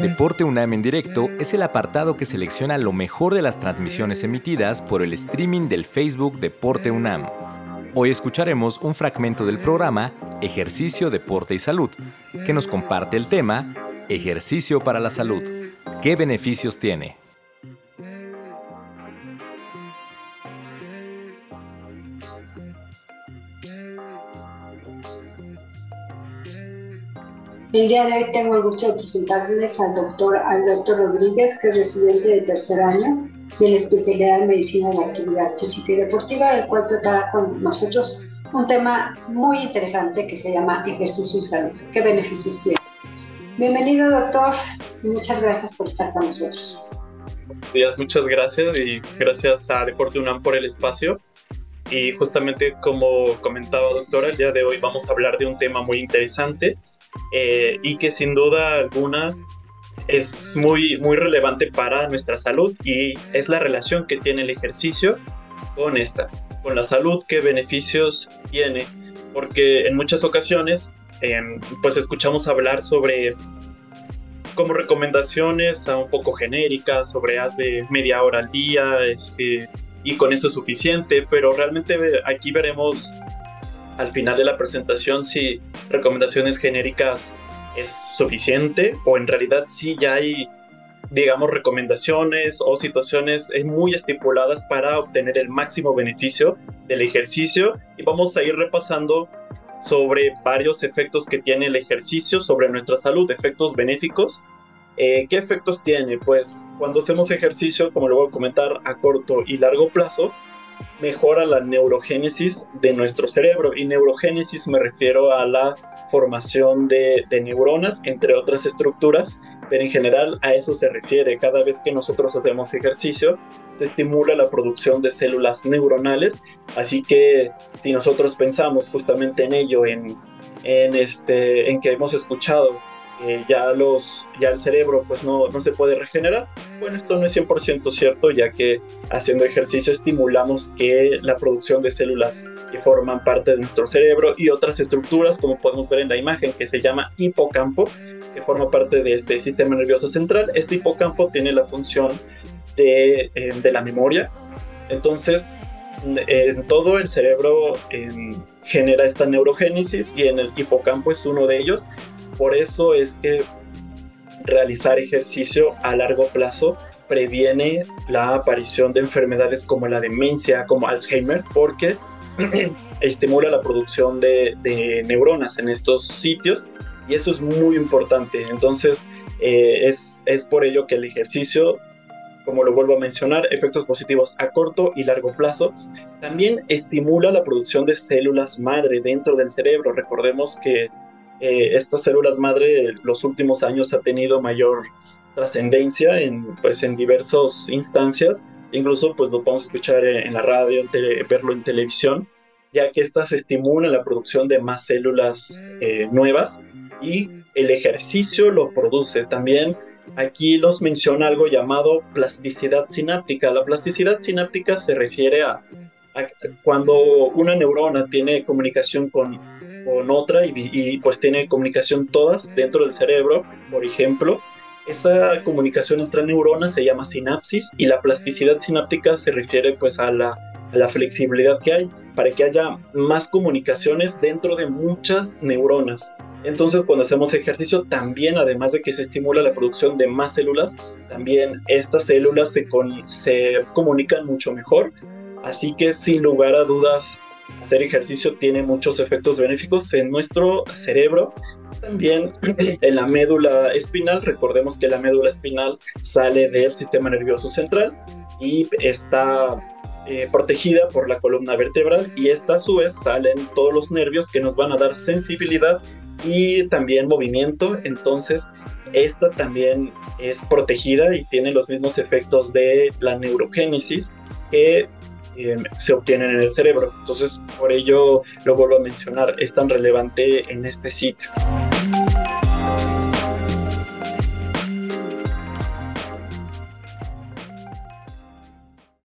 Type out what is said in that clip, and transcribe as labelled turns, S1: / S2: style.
S1: Deporte UNAM en directo es el apartado que selecciona lo mejor de las transmisiones emitidas por el streaming del Facebook Deporte UNAM. Hoy escucharemos un fragmento del programa Ejercicio, Deporte y Salud, que nos comparte el tema Ejercicio para la Salud. ¿Qué beneficios tiene?
S2: El día de hoy tengo el gusto de presentarles al doctor Alberto Rodríguez, que es residente de tercer año de la especialidad de Medicina de la Actividad Física y Deportiva, el cual tratará con nosotros un tema muy interesante que se llama ejercicio y salud. ¿Qué beneficios tiene? Bienvenido, doctor, y muchas gracias por estar con nosotros.
S3: Buenos días, muchas gracias y gracias a Deporte UNAM por el espacio. Y justamente como comentaba doctora, el día de hoy vamos a hablar de un tema muy interesante eh, y que sin duda alguna es muy, muy relevante para nuestra salud y es la relación que tiene el ejercicio con esta, con la salud, qué beneficios tiene, porque en muchas ocasiones em, pues escuchamos hablar sobre como recomendaciones a un poco genéricas sobre haz de media hora al día este, y con eso es suficiente, pero realmente aquí veremos al final de la presentación si recomendaciones genéricas es suficiente o en realidad sí ya hay, digamos, recomendaciones o situaciones muy estipuladas para obtener el máximo beneficio del ejercicio y vamos a ir repasando sobre varios efectos que tiene el ejercicio sobre nuestra salud, efectos benéficos. Eh, ¿Qué efectos tiene? Pues cuando hacemos ejercicio, como lo voy a comentar a corto y largo plazo, mejora la neurogénesis de nuestro cerebro. Y neurogénesis me refiero a la formación de, neuronas, entre otras estructuras, pero en general a eso se refiere. Cada vez que nosotros hacemos ejercicio, se estimula la producción de células neuronales. Así que si nosotros pensamos justamente en ello, en, en, este, en que hemos escuchado ya, los, ya el cerebro pues no, no se puede regenerar. Bueno, esto no es 100% cierto, ya que haciendo ejercicio estimulamos que la producción de células que forman parte de nuestro cerebro y otras estructuras, como podemos ver en la imagen, que se llama hipocampo, que forma parte de este sistema nervioso central. Este hipocampo tiene la función de, eh, de la memoria. Entonces, en todo el cerebro genera esta neurogénesis y en el hipocampo es uno de ellos por eso es que realizar ejercicio a largo plazo previene la aparición de enfermedades como la demencia, como Alzheimer, porque estimula la producción de, neuronas en estos sitios y eso es muy importante. Entonces, eh, es, es por ello que el ejercicio, como lo vuelvo a mencionar, efectos positivos a corto y largo plazo, también estimula la producción de células madre dentro del cerebro. Recordemos que eh, estas células madre los últimos años ha tenido mayor trascendencia en, pues, en diversas instancias, incluso pues lo podemos escuchar en, la radio, verlo en televisión, ya que estas estimulan la producción de más células eh, nuevas y el ejercicio lo produce. También aquí nos menciona algo llamado plasticidad sináptica. La plasticidad sináptica se refiere a cuando una neurona tiene comunicación con con otra y, pues tiene comunicación todas dentro del cerebro, por ejemplo. Esa comunicación entre neuronas se llama sinapsis y la plasticidad sináptica se refiere pues a la, a la flexibilidad que hay para que haya más comunicaciones dentro de muchas neuronas. Entonces, cuando hacemos ejercicio, también, además de que se estimula la producción de más células, también estas células se, se comunican mucho mejor. Así que, sin lugar a dudas, hacer ejercicio tiene muchos efectos benéficos en nuestro cerebro, también en la médula espinal. Recordemos que la médula espinal sale del sistema nervioso central y está eh, protegida por la columna vertebral y esta a su vez salen todos los nervios que nos van a dar sensibilidad y también movimiento. Entonces, esta también es protegida y tiene los mismos efectos de la neurogénesis que se obtienen en el cerebro. Entonces, por ello lo vuelvo a mencionar, es tan relevante en este sitio.